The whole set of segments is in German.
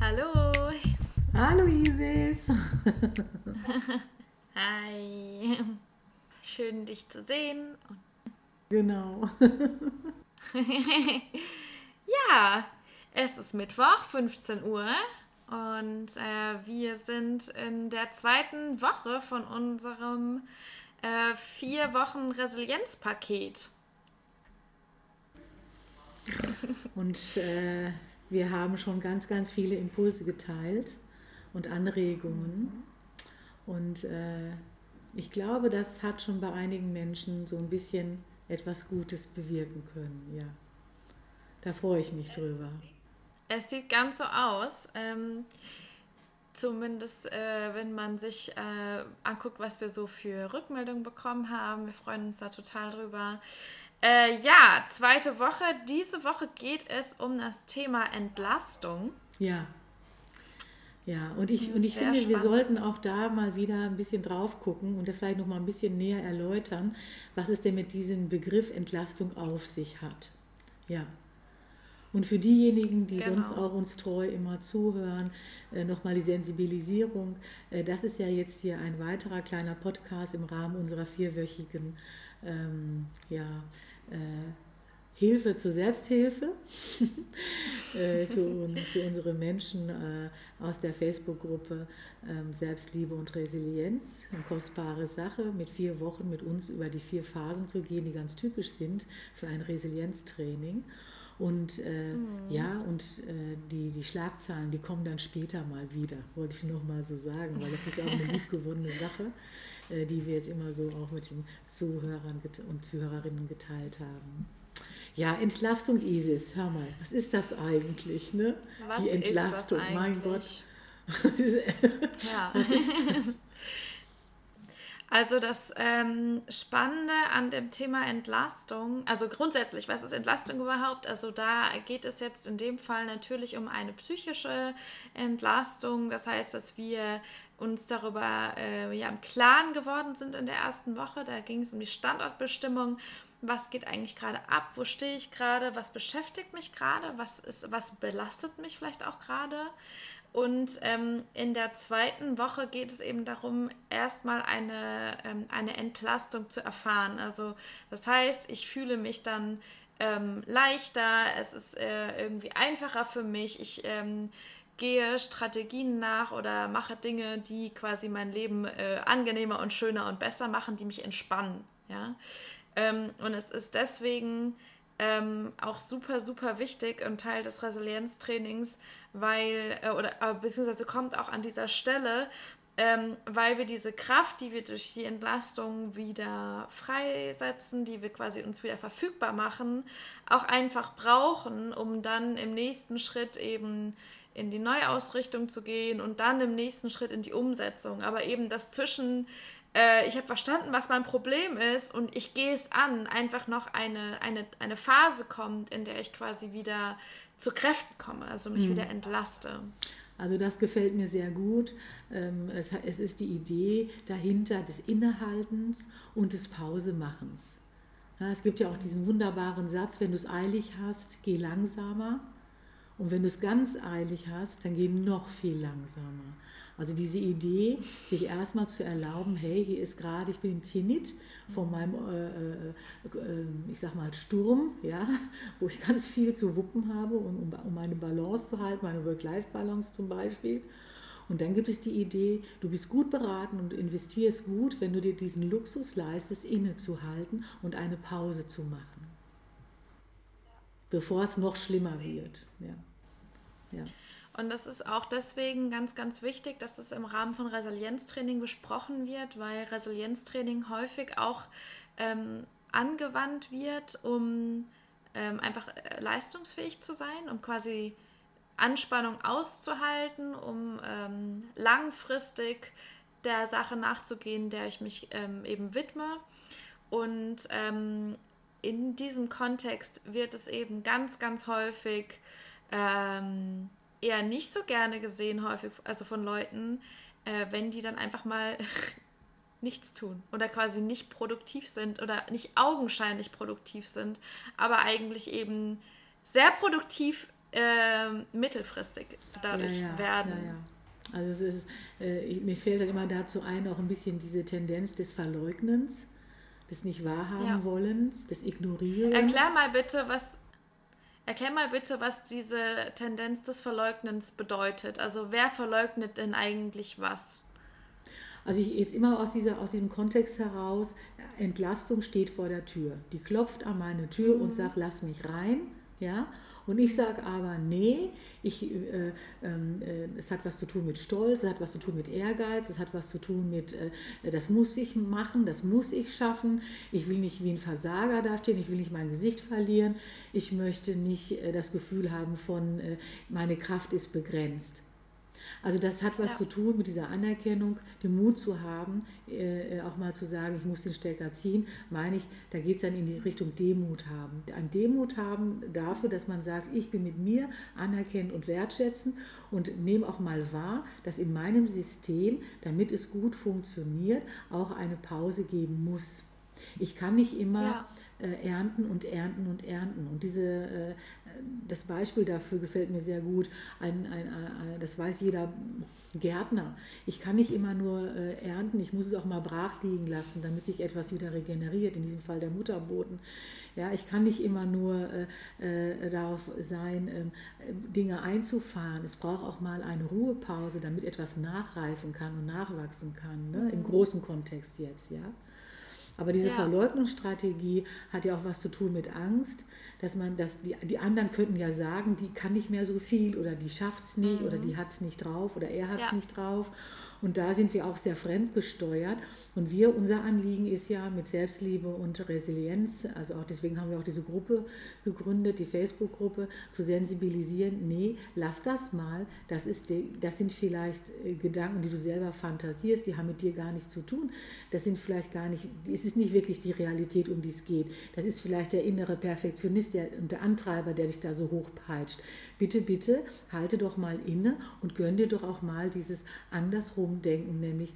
Hallo. Hallo Isis. Hi. Schön dich zu sehen. Genau. ja, es ist Mittwoch, 15 Uhr. Und äh, wir sind in der zweiten Woche von unserem äh, vier Wochen Resilienzpaket. Und äh, wir haben schon ganz, ganz viele Impulse geteilt und Anregungen. Und äh, ich glaube, das hat schon bei einigen Menschen so ein bisschen etwas Gutes bewirken können. Ja, da freue ich mich drüber. Es sieht ganz so aus. Ähm, zumindest äh, wenn man sich äh, anguckt, was wir so für Rückmeldungen bekommen haben. Wir freuen uns da total drüber. Äh, ja, zweite Woche. Diese Woche geht es um das Thema Entlastung. Ja. Ja, und ich, und ich finde, spannend. wir sollten auch da mal wieder ein bisschen drauf gucken und das vielleicht noch mal ein bisschen näher erläutern, was es denn mit diesem Begriff Entlastung auf sich hat. Ja. Und für diejenigen, die genau. sonst auch uns treu immer zuhören, äh, nochmal die Sensibilisierung. Äh, das ist ja jetzt hier ein weiterer kleiner Podcast im Rahmen unserer vierwöchigen ähm, ja, Hilfe zur Selbsthilfe äh, für, für, unsere Menschen äh, aus der Facebook-Gruppe ähm, Selbstliebe und Resilienz. Eine kostbare Sache, mit vier Wochen mit uns über die vier Phasen zu gehen, die ganz typisch sind für ein Resilienztraining. Und äh, mhm. ja, und äh, die, die Schlagzahlen, die kommen dann später mal wieder, wollte ich noch mal so sagen, weil das ist auch eine gut gewonnene Sache, äh, die wir jetzt immer so auch mit den Zuhörern und Zuhörerinnen geteilt haben. Ja, Entlastung Isis, hör mal, was ist das eigentlich? Ne? Was die Entlastung, mein Gott. ja. Was ist das? Also das ähm, Spannende an dem Thema Entlastung, also grundsätzlich, was ist Entlastung überhaupt? Also da geht es jetzt in dem Fall natürlich um eine psychische Entlastung. Das heißt, dass wir uns darüber äh, ja, im Klaren geworden sind in der ersten Woche. Da ging es um die Standortbestimmung. Was geht eigentlich gerade ab? Wo stehe ich gerade? Was beschäftigt mich gerade? Was, was belastet mich vielleicht auch gerade? Und ähm, in der zweiten Woche geht es eben darum, erstmal eine, ähm, eine Entlastung zu erfahren. Also das heißt, ich fühle mich dann ähm, leichter, es ist äh, irgendwie einfacher für mich, ich ähm, gehe Strategien nach oder mache Dinge, die quasi mein Leben äh, angenehmer und schöner und besser machen, die mich entspannen. Ja? Ähm, und es ist deswegen ähm, auch super, super wichtig und Teil des Resilienztrainings, weil, äh, oder äh, beziehungsweise kommt auch an dieser Stelle, ähm, weil wir diese Kraft, die wir durch die Entlastung wieder freisetzen, die wir quasi uns wieder verfügbar machen, auch einfach brauchen, um dann im nächsten Schritt eben in die Neuausrichtung zu gehen und dann im nächsten Schritt in die Umsetzung. Aber eben das zwischen äh, ich habe verstanden, was mein Problem ist und ich gehe es an, einfach noch eine, eine, eine Phase kommt, in der ich quasi wieder zu Kräften komme, also mich mhm. wieder entlaste. Also das gefällt mir sehr gut. Ähm, es, ist die Idee dahinter des Innehaltens und des Pausemachens. Es gibt ja auch diesen wunderbaren Satz, wenn du es eilig hast, geh langsamer. Und wenn du es ganz eilig hast, dann geh noch viel langsamer. Also diese Idee, sich erstmal zu erlauben, hey, hier ist gerade, ich bin im Zenit von meinem, äh, äh, äh, ich sag mal, Sturm, ja, wo ich ganz viel zu wuppen habe, um, um meine Balance zu halten, meine Work-Life-Balance zum Beispiel. Und dann gibt es die Idee, du bist gut beraten und investierst gut, wenn du dir diesen Luxus leistest, innezuhalten und eine Pause zu machen, bevor es noch schlimmer wird. Ja. Und das ist auch deswegen ganz, ganz wichtig, dass das im Rahmen von Resilienztraining besprochen wird, weil Resilienztraining häufig auch ähm, angewandt wird, um ähm, einfach äh, leistungsfähig zu sein, um quasi Anspannung auszuhalten, um ähm, langfristig der Sache nachzugehen, der ich mich ähm, eben widme. Und ähm, in diesem Kontext wird es eben ganz, ganz häufig ähm, eher nicht so gerne gesehen, häufig, also von Leuten, äh, wenn die dann einfach mal nichts tun oder quasi nicht produktiv sind oder nicht augenscheinlich produktiv sind, aber eigentlich eben sehr produktiv äh, mittelfristig dadurch ja, ja, werden. Ja, also es ist, äh, mir fällt dann immer dazu ein, auch ein bisschen diese Tendenz des Verleugnens, des nicht wahrhaben wollens, des Ignorierens. Erklär mal bitte, was Erklär mal bitte, was diese Tendenz des Verleugnens bedeutet. Also wer verleugnet denn eigentlich was? Also ich jetzt immer aus, dieser, aus diesem Kontext heraus, Entlastung steht vor der Tür. Die klopft an meine Tür mhm. und sagt, lass mich rein. Ja? Und ich sage aber, nee, ich, äh, äh, es hat was zu tun mit Stolz, es hat was zu tun mit Ehrgeiz, es hat was zu tun mit, äh, das muss ich machen, das muss ich schaffen. Ich will nicht wie ein Versager dastehen, ich will nicht mein Gesicht verlieren, ich möchte nicht äh, das Gefühl haben von, äh, meine Kraft ist begrenzt. Also das hat was ja. zu tun mit dieser Anerkennung, den Mut zu haben, äh, auch mal zu sagen, ich muss den Stecker ziehen, meine ich, da geht es dann in die Richtung Demut haben. Ein Demut haben dafür, dass man sagt, ich bin mit mir anerkennend und wertschätzen und nehme auch mal wahr, dass in meinem System, damit es gut funktioniert, auch eine Pause geben muss. Ich kann nicht immer ja. Äh, ernten und ernten und ernten. Und diese, äh, das Beispiel dafür gefällt mir sehr gut. Ein, ein, ein, das weiß jeder Gärtner. Ich kann nicht immer nur äh, ernten, ich muss es auch mal brach liegen lassen, damit sich etwas wieder regeneriert, in diesem Fall der Mutterboden. Ja, ich kann nicht immer nur äh, äh darauf sein, ähm, Dinge einzufahren. Es braucht auch mal eine Ruhepause, damit etwas nachreifen kann und nachwachsen kann, ne? im mhm. großen Kontext jetzt. Ja? Aber diese ja. Verleugnungsstrategie hat ja auch was zu tun mit Angst, dass man, dass die, die anderen könnten ja sagen, die kann nicht mehr so viel oder die schafft es nicht mhm. oder die hat es nicht drauf oder er hat es ja. nicht drauf. Und da sind wir auch sehr fremdgesteuert. Und wir, unser Anliegen ist ja mit Selbstliebe und Resilienz, also auch deswegen haben wir auch diese Gruppe gegründet, die Facebook-Gruppe, zu sensibilisieren, nee, lass das mal, das, ist die, das sind vielleicht äh, Gedanken, die du selber fantasierst, die haben mit dir gar nichts zu tun. Das sind vielleicht gar nicht, es ist nicht wirklich die Realität, um die es geht. Das ist vielleicht der innere Perfektionist der, und der Antreiber, der dich da so hochpeitscht. Bitte, bitte, halte doch mal inne und gönn dir doch auch mal dieses andersrum umdenken, nämlich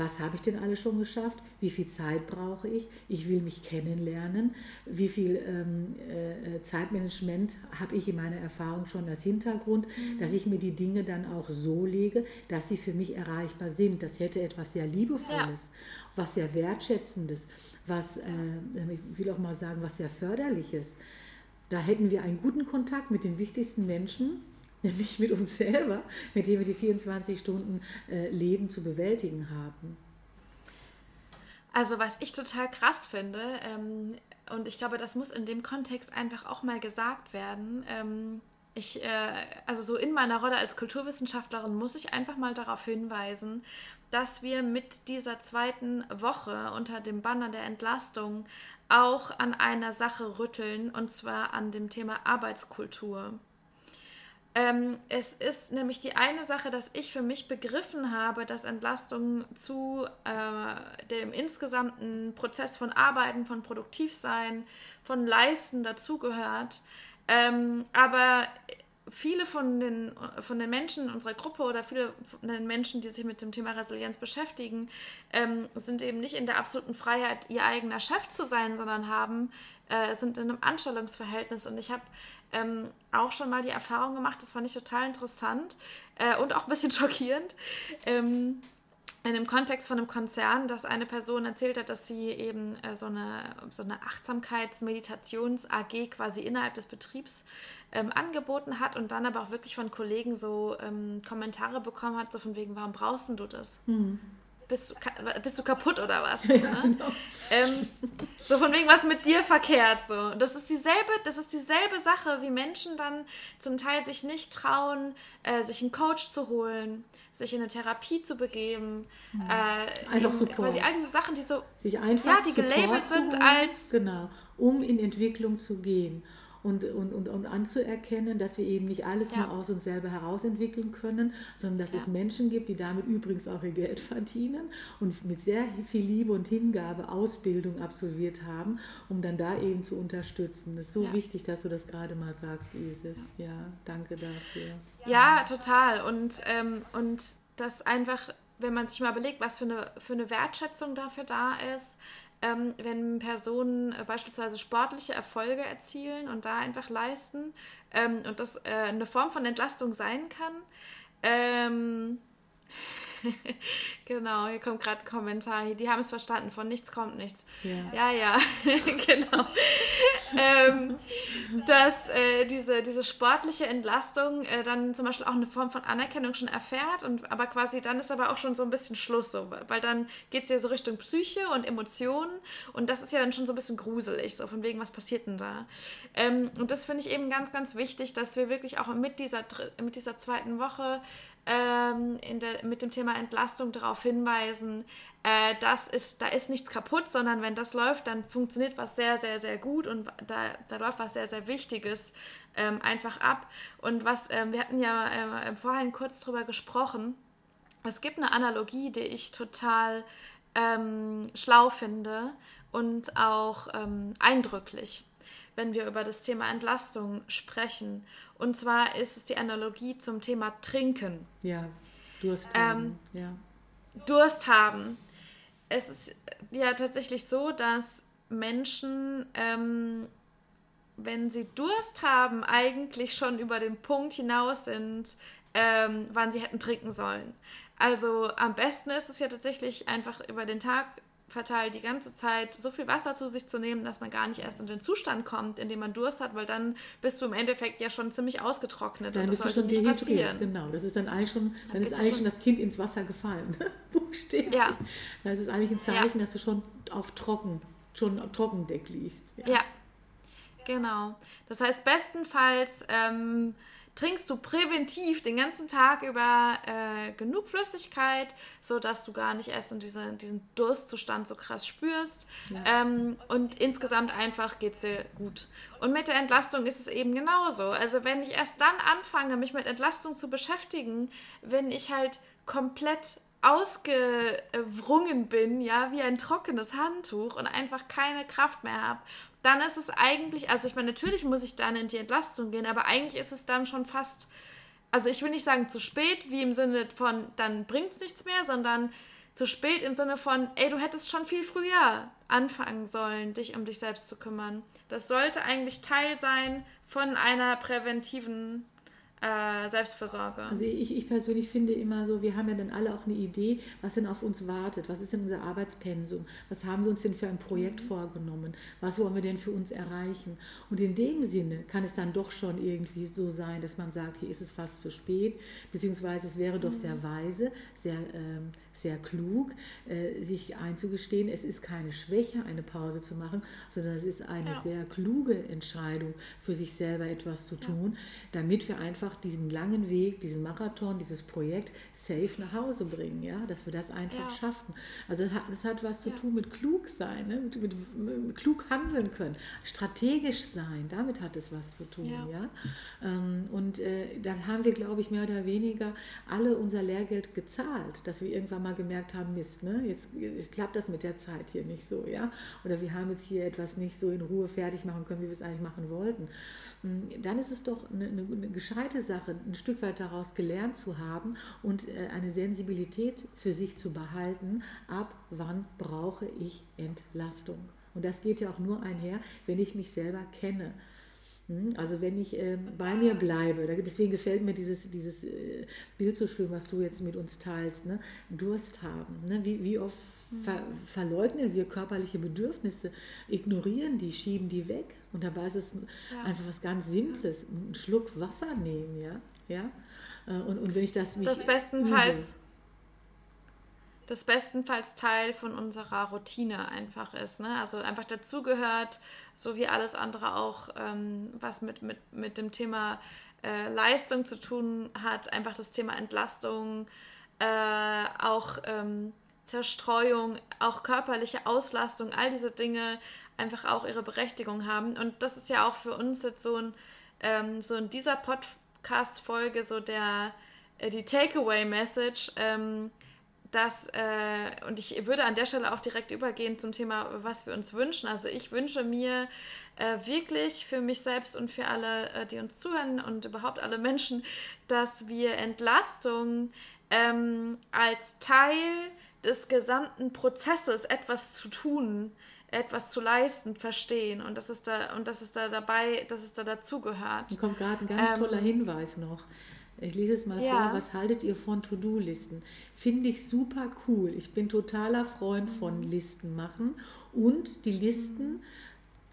was habe ich denn alles schon geschafft? Wie viel Zeit brauche ich? Ich will mich kennenlernen. Wie viel ähm, äh, Zeitmanagement habe ich in meiner Erfahrung schon als Hintergrund, mhm. dass ich mir die Dinge dann auch so lege, dass sie für mich erreichbar sind. Das hätte etwas sehr Liebevolles, ja. was sehr Wertschätzendes, was, äh, ich will auch mal sagen, was sehr Förderliches. Da hätten wir einen guten Kontakt mit den wichtigsten Menschen nämlich mit uns selber, mit dem wir die 24 Stunden äh, Leben zu bewältigen haben. Also was ich total krass finde, ähm, und ich glaube, das muss in dem Kontext einfach auch mal gesagt werden, ähm, ich, äh, also so in meiner Rolle als Kulturwissenschaftlerin muss ich einfach mal darauf hinweisen, dass wir mit dieser zweiten Woche unter dem Banner der Entlastung auch an einer Sache rütteln, und zwar an dem Thema Arbeitskultur. Ähm, es ist nämlich die eine Sache, dass ich für mich begriffen habe, dass Entlastung zu äh, dem insgesamten Prozess von Arbeiten, von Produktivsein, von Leisten dazugehört. Ähm, aber viele von den, von den Menschen in unserer Gruppe oder viele von den Menschen, die sich mit dem Thema Resilienz beschäftigen, ähm, sind eben nicht in der absoluten Freiheit, ihr eigener Chef zu sein, sondern haben, äh, sind in einem Anstellungsverhältnis. Und ich habe ähm, auch schon mal die Erfahrung gemacht, das fand ich total interessant äh, und auch ein bisschen schockierend. Ähm, in dem Kontext von einem Konzern, dass eine Person erzählt hat, dass sie eben äh, so eine, so eine Achtsamkeits-Meditations-AG quasi innerhalb des Betriebs ähm, angeboten hat und dann aber auch wirklich von Kollegen so ähm, Kommentare bekommen hat, so von wegen, warum brauchst du das? Mhm bist du, bist du kaputt oder was? Ja, ne? genau. ähm, so von wegen was mit dir verkehrt. So. Das ist dieselbe, das ist dieselbe Sache, wie Menschen dann zum Teil sich nicht trauen, äh, sich einen Coach zu holen, sich in eine Therapie zu begeben. Mhm. Äh, einfach so quasi all diese Sachen, die so sich einfach ja, die gelabelt sind als genau, um in Entwicklung zu gehen. Und, und, und, und anzuerkennen, dass wir eben nicht alles ja. nur aus uns selber heraus entwickeln können, sondern dass ja. es Menschen gibt, die damit übrigens auch ihr Geld verdienen und mit sehr viel Liebe und Hingabe Ausbildung absolviert haben, um dann da eben zu unterstützen. Das ist so ja. wichtig, dass du das gerade mal sagst, Isis. Ja, danke dafür. Ja, total. Und, ähm, und das einfach, wenn man sich mal überlegt, was für eine, für eine Wertschätzung dafür da ist, ähm, wenn Personen äh, beispielsweise sportliche Erfolge erzielen und da einfach leisten ähm, und das äh, eine Form von Entlastung sein kann. Ähm, genau, hier kommt gerade ein Kommentar. Die haben es verstanden, von nichts kommt nichts. Ja, ja, ja genau. Ähm, dass äh, diese, diese sportliche Entlastung äh, dann zum Beispiel auch eine Form von Anerkennung schon erfährt, und, aber quasi dann ist aber auch schon so ein bisschen Schluss, so, weil dann geht es ja so Richtung Psyche und Emotionen und das ist ja dann schon so ein bisschen gruselig, so von wegen, was passiert denn da? Ähm, und das finde ich eben ganz, ganz wichtig, dass wir wirklich auch mit dieser, mit dieser zweiten Woche ähm, der, mit dem Thema Entlastung darauf hinweisen, äh, das ist, da ist nichts kaputt, sondern wenn das läuft, dann funktioniert was sehr, sehr, sehr gut und da, da läuft was sehr, sehr Wichtiges ähm, einfach ab. Und was, ähm, wir hatten ja äh, vorhin kurz drüber gesprochen, es gibt eine Analogie, die ich total ähm, schlau finde und auch ähm, eindrücklich wenn wir über das Thema Entlastung sprechen. Und zwar ist es die Analogie zum Thema Trinken. Ja, Durst ähm, haben. Ähm, ja. Durst haben. Es ist ja tatsächlich so, dass Menschen, ähm, wenn sie Durst haben, eigentlich schon über den Punkt hinaus sind, ähm, wann sie hätten trinken sollen. Also am besten ist es ja tatsächlich einfach über den Tag verteilt die ganze Zeit so viel Wasser zu sich zu nehmen, dass man gar nicht erst in den Zustand kommt, in dem man Durst hat, weil dann bist du im Endeffekt ja schon ziemlich ausgetrocknet dann und das sollte nicht passieren. Genau, das ist dann eigentlich schon, dann, dann ist eigentlich schon das Kind ins Wasser gefallen, buchstäblich. Ja. Das ist eigentlich ein Zeichen, ja. dass du schon auf trocken, schon auf Trockendeck liegst. Ja. ja. Genau. Das heißt, bestenfalls ähm, trinkst du präventiv den ganzen Tag über äh, genug Flüssigkeit, sodass du gar nicht erst in diese, diesen Durstzustand so krass spürst. Ja. Ähm, und insgesamt einfach geht es dir gut. Und mit der Entlastung ist es eben genauso. Also wenn ich erst dann anfange, mich mit Entlastung zu beschäftigen, wenn ich halt komplett ausgewrungen bin, ja, wie ein trockenes Handtuch und einfach keine Kraft mehr habe dann ist es eigentlich, also ich meine, natürlich muss ich dann in die Entlastung gehen, aber eigentlich ist es dann schon fast, also ich will nicht sagen zu spät, wie im Sinne von, dann bringt es nichts mehr, sondern zu spät im Sinne von, ey, du hättest schon viel früher anfangen sollen, dich um dich selbst zu kümmern. Das sollte eigentlich Teil sein von einer präventiven äh, Selbstversorge. Also ich, ich persönlich finde immer so, wir haben ja dann alle auch eine Idee, was denn auf uns wartet, was ist denn unser Arbeitspensum, was haben wir uns denn für ein Projekt mhm. vorgenommen, was wollen wir denn für uns erreichen. Und in dem Sinne kann es dann doch schon irgendwie so sein, dass man sagt, hier ist es fast zu spät, beziehungsweise es wäre doch mhm. sehr weise, sehr ähm, sehr klug, äh, sich einzugestehen, es ist keine Schwäche, eine Pause zu machen, sondern es ist eine ja. sehr kluge Entscheidung, für sich selber etwas zu tun, ja. damit wir einfach diesen langen Weg, diesen Marathon, dieses Projekt safe nach Hause bringen, ja, dass wir das einfach ja. schaffen. Also das hat, was zu tun mit klug sein, ne? mit, mit, mit, klug handeln können, strategisch sein, damit hat es was zu tun, ja. Ähm, und äh, da haben wir, glaube ich, mehr oder weniger alle unser Lehrgeld gezahlt, dass wir irgendwann mal mal gemerkt haben, Mist, ne? jetzt, jetzt klappt das mit der Zeit hier nicht so, ja, oder wir haben jetzt hier etwas nicht so in Ruhe fertig machen können, wie wir es eigentlich machen wollten, hm, dann ist es doch eine, eine, eine gescheite Sache, ein Stück weit daraus gelernt zu haben und äh, eine Sensibilität für sich zu behalten, ab wann brauche ich Entlastung. Und das geht ja auch nur einher, wenn ich mich selber kenne. Hm? Also wenn ich äh, bei mir bleibe, deswegen gefällt mir dieses, dieses äh, Bild so schön, was du jetzt mit uns teilst, ne? Durst haben. Ne? Wie, wie oft ver verleugnen wir körperliche Bedürfnisse, ignorieren die, schieben die weg. Und dabei ist es ja. einfach was ganz Simples, einen Schluck Wasser nehmen, ja. ja? Äh, und, und wenn ich das mich Das bestenfalls das bestenfalls Teil von unserer Routine einfach ist. Ne? Also einfach dazugehört, so wie alles andere auch, ähm, was mit, mit, mit dem Thema äh, Leistung zu tun hat, einfach das Thema Entlastung, äh, auch ähm, Zerstreuung, auch körperliche Auslastung, all diese Dinge einfach auch ihre Berechtigung haben. Und das ist ja auch für uns jetzt so ein, ähm, so in dieser Podcast-Folge so der, äh, die Takeaway-Message, ähm, dass, äh, und ich würde an der Stelle auch direkt übergehen zum Thema, was wir uns wünschen. Also ich wünsche mir äh, wirklich für mich selbst und für alle, äh, die uns zuhören und überhaupt alle Menschen, dass wir Entlastung ähm, als Teil des gesamten Prozesses etwas zu tun, etwas zu leisten, verstehen und dass es da und dass es da dabei, dass es da dazugehört. Da kommt gerade ein ganz ähm, toller Hinweis noch. Ich lese es mal ja. vor. Was haltet ihr von To-Do-Listen? Finde ich super cool. Ich bin totaler Freund von mhm. Listen machen und die Listen, mhm.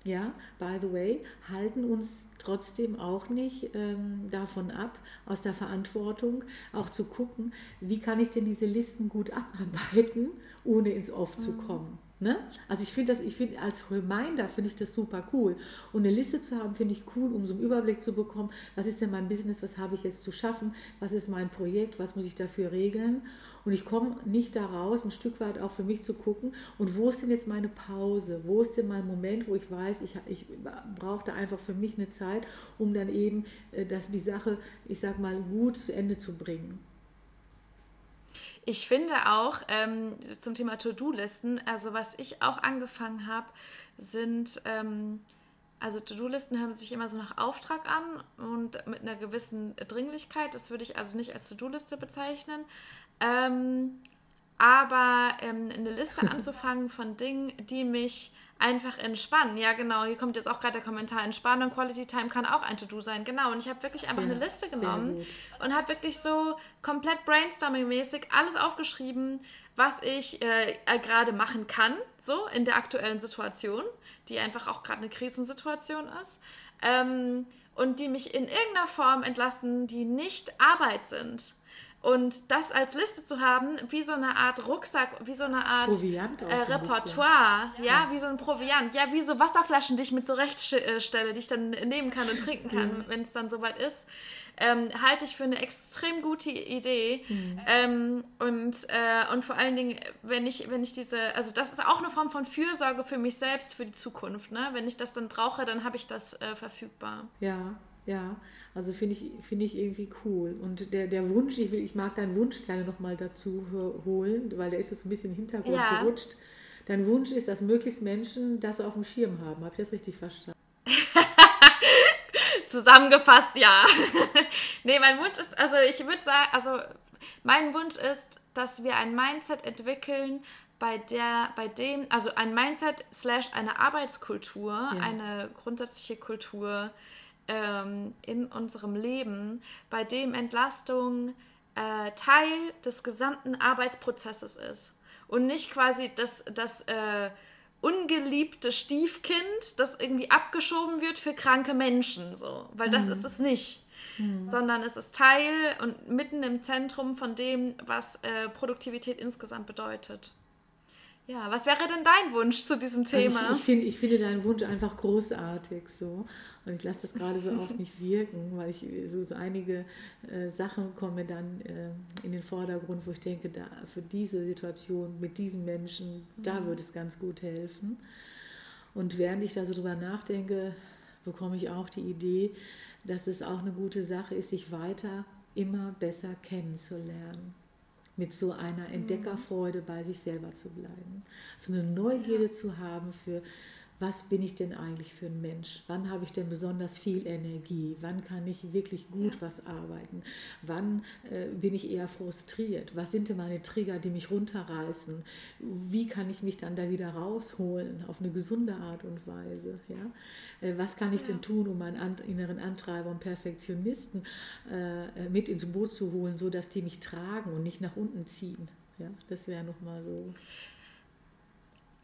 ja, by the way, halten uns trotzdem auch nicht ähm, davon ab, aus der Verantwortung auch zu gucken, wie kann ich denn diese Listen gut abarbeiten, ohne ins Off mhm. zu kommen. Ne? Also ich finde das, ich finde als Reminder finde ich das super cool. Und eine Liste zu haben, finde ich cool, um so einen Überblick zu bekommen, was ist denn mein Business, was habe ich jetzt zu schaffen, was ist mein Projekt, was muss ich dafür regeln. Und ich komme nicht da raus, ein Stück weit auch für mich zu gucken, und wo ist denn jetzt meine Pause? Wo ist denn mein Moment, wo ich weiß, ich, ich brauche da einfach für mich eine Zeit, um dann eben äh, dass die Sache, ich sag mal, gut zu Ende zu bringen. Ich finde auch ähm, zum Thema To-Do-Listen, also was ich auch angefangen habe, sind, ähm, also To-Do-Listen hören sich immer so nach Auftrag an und mit einer gewissen Dringlichkeit. Das würde ich also nicht als To-Do-Liste bezeichnen. Ähm, aber ähm, eine Liste anzufangen von Dingen, die mich einfach entspannen. Ja, genau. Hier kommt jetzt auch gerade der Kommentar. Entspannen und Quality Time kann auch ein To-Do sein. Genau. Und ich habe wirklich einfach ja, eine Liste genommen und habe wirklich so komplett brainstorming-mäßig alles aufgeschrieben, was ich äh, äh, gerade machen kann, so in der aktuellen Situation, die einfach auch gerade eine Krisensituation ist. Ähm, und die mich in irgendeiner Form entlasten, die nicht Arbeit sind. Und das als Liste zu haben, wie so eine Art Rucksack, wie so eine Art äh, Repertoire, ja. ja. wie so ein Proviant, ja, wie so Wasserflaschen, die ich mit so stelle, die ich dann nehmen kann und trinken kann, mhm. wenn es dann soweit ist, ähm, halte ich für eine extrem gute Idee. Mhm. Ähm, und, äh, und vor allen Dingen, wenn ich, wenn ich diese, also das ist auch eine Form von Fürsorge für mich selbst, für die Zukunft. Ne? Wenn ich das dann brauche, dann habe ich das äh, verfügbar. Ja, ja. Also finde ich, find ich irgendwie cool. Und der, der Wunsch, ich, will, ich mag deinen Wunsch gerne nochmal dazu holen, weil der ist jetzt ein bisschen im Hintergrund ja. gerutscht. Dein Wunsch ist, dass möglichst Menschen das auf dem Schirm haben. Habe ich das richtig verstanden? Zusammengefasst, ja. nee, mein Wunsch ist, also ich würde sagen, also mein Wunsch ist, dass wir ein Mindset entwickeln, bei der, bei dem, also ein Mindset slash eine Arbeitskultur, ja. eine grundsätzliche Kultur, ähm, in unserem Leben, bei dem Entlastung äh, Teil des gesamten Arbeitsprozesses ist und nicht quasi das, das äh, ungeliebte Stiefkind, das irgendwie abgeschoben wird für kranke Menschen, so, weil das mhm. ist es nicht. Mhm. Sondern es ist Teil und mitten im Zentrum von dem, was äh, Produktivität insgesamt bedeutet. Ja, was wäre denn dein Wunsch zu diesem Thema? Also ich, ich, find, ich finde deinen Wunsch einfach großartig so. Und ich lasse das gerade so auf mich wirken, weil ich so, so einige äh, Sachen kommen dann äh, in den Vordergrund, wo ich denke, da, für diese Situation mit diesen Menschen, mhm. da würde es ganz gut helfen. Und während ich da so drüber nachdenke, bekomme ich auch die Idee, dass es auch eine gute Sache ist, sich weiter immer besser kennenzulernen mit so einer mhm. Entdeckerfreude bei sich selber zu bleiben. So eine Neugierde ja. zu haben für, was bin ich denn eigentlich für ein Mensch? Wann habe ich denn besonders viel Energie? Wann kann ich wirklich gut was arbeiten? Wann äh, bin ich eher frustriert? Was sind denn meine Trigger, die mich runterreißen? Wie kann ich mich dann da wieder rausholen auf eine gesunde Art und Weise? Ja? Äh, was kann ich ja. denn tun, um meinen an, inneren Antreiber und Perfektionisten äh, mit ins Boot zu holen, sodass die mich tragen und nicht nach unten ziehen? Ja, das wäre nochmal so.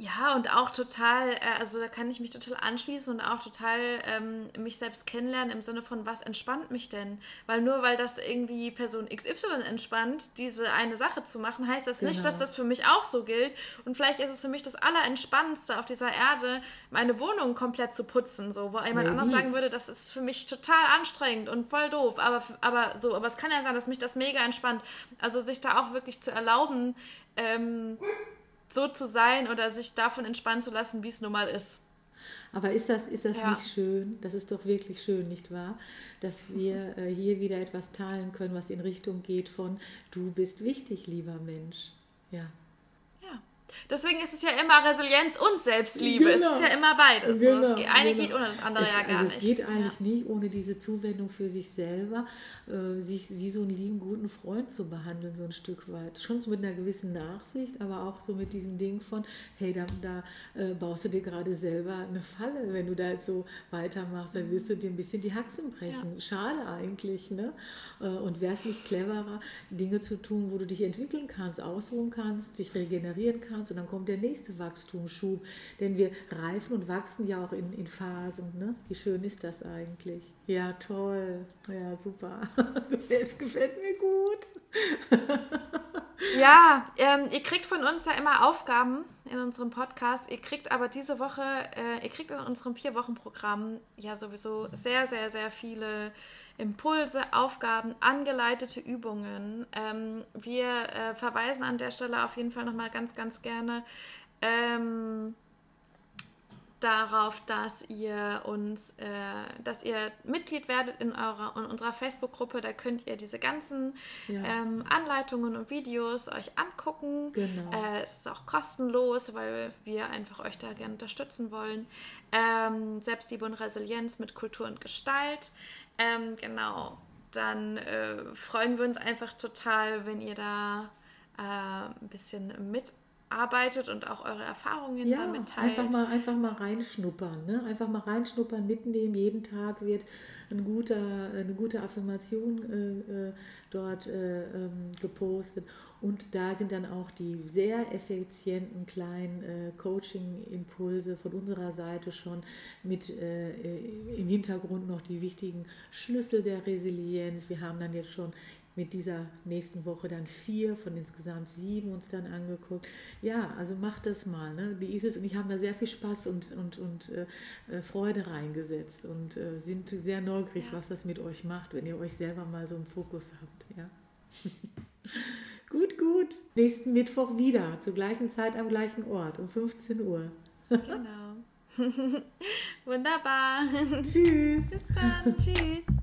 Ja, und auch total, äh, also da kann ich mich total anschließen und auch total ähm, mich selbst kennenlernen im Sinne von, was entspannt mich denn? Weil nur weil das irgendwie Person XY entspannt, diese eine Sache zu machen, heißt das genau. nicht, dass genau. das für mich auch so gilt. Und vielleicht ist es für mich das Allerentspannendste auf dieser Erde, meine Wohnung komplett zu putzen, so, wo jemand anders sagen würde, das ist für mich total anstrengend und voll doof. Aber, aber so, aber es kann ja sein, dass mich das mega entspannt. Also sich da auch wirklich zu erlauben, ähm, so zu sein oder sich davon entspannen zu lassen, wie es nun mal ist. Aber ist das, ist das ja. nicht schön? Das ist doch wirklich schön, nicht wahr? Dass wir äh, hier wieder etwas teilen können, was in Richtung geht von, du bist wichtig, lieber Mensch. Ja. Deswegen ist es ja immer Resilienz und Selbstliebe. Genau. Es ist ja immer beides. Genau, so. das eine genau. geht ohne das andere es, ja gar also nicht. Es geht eigentlich ja. nicht ohne diese Zuwendung für sich selber, äh, sich wie so einen lieben, guten Freund zu behandeln, so ein Stück weit. Schon so mit einer gewissen Nachsicht, aber auch so mit diesem Ding von, hey, da, da äh, baust du dir gerade selber eine Falle. Wenn du da jetzt so weitermachst, dann wirst du dir ein bisschen die Haxen brechen. Ja. Schade eigentlich. Ne? Äh, und wäre es nicht cleverer, Dinge zu tun, wo du dich entwickeln kannst, ausruhen kannst, dich regenerieren kannst, und dann kommt der nächste Wachstumsschub. Denn wir reifen und wachsen ja auch in, in Phasen. Ne? Wie schön ist das eigentlich? Ja, toll. Ja, super. gefällt, gefällt mir gut. ja, ähm, ihr kriegt von uns ja immer Aufgaben in unserem Podcast. Ihr kriegt aber diese Woche, äh, ihr kriegt in unserem Vier-Wochen-Programm ja sowieso sehr, sehr, sehr viele Impulse, Aufgaben, angeleitete Übungen. Ähm, wir äh, verweisen an der Stelle auf jeden Fall nochmal ganz, ganz gerne ähm, darauf, dass ihr uns, äh, dass ihr Mitglied werdet in eurer in unserer Facebook-Gruppe. Da könnt ihr diese ganzen ja. ähm, Anleitungen und Videos euch angucken. Genau. Äh, es ist auch kostenlos, weil wir einfach euch da gerne unterstützen wollen. Ähm, Selbstliebe und Resilienz mit Kultur und Gestalt. Ähm, genau, dann äh, freuen wir uns einfach total, wenn ihr da äh, ein bisschen mitarbeitet und auch eure Erfahrungen ja, damit teilt. Einfach mal, einfach mal reinschnuppern, ne? einfach mal reinschnuppern, mitnehmen. Jeden Tag wird ein guter, eine gute Affirmation äh, äh dort äh, ähm, gepostet. Und da sind dann auch die sehr effizienten kleinen äh, Coaching-Impulse von unserer Seite schon mit äh, äh, im Hintergrund noch die wichtigen Schlüssel der Resilienz. Wir haben dann jetzt schon mit dieser nächsten Woche dann vier von insgesamt sieben uns dann angeguckt. Ja, also macht das mal. Ne? Die Isis und ich haben da sehr viel Spaß und, und, und äh, Freude reingesetzt und äh, sind sehr neugierig, ja. was das mit euch macht, wenn ihr euch selber mal so im Fokus habt. Ja. Gut, gut. Nächsten Mittwoch wieder, zur gleichen Zeit am gleichen Ort, um 15 Uhr. genau. Wunderbar. Tschüss. Bis dann. Tschüss.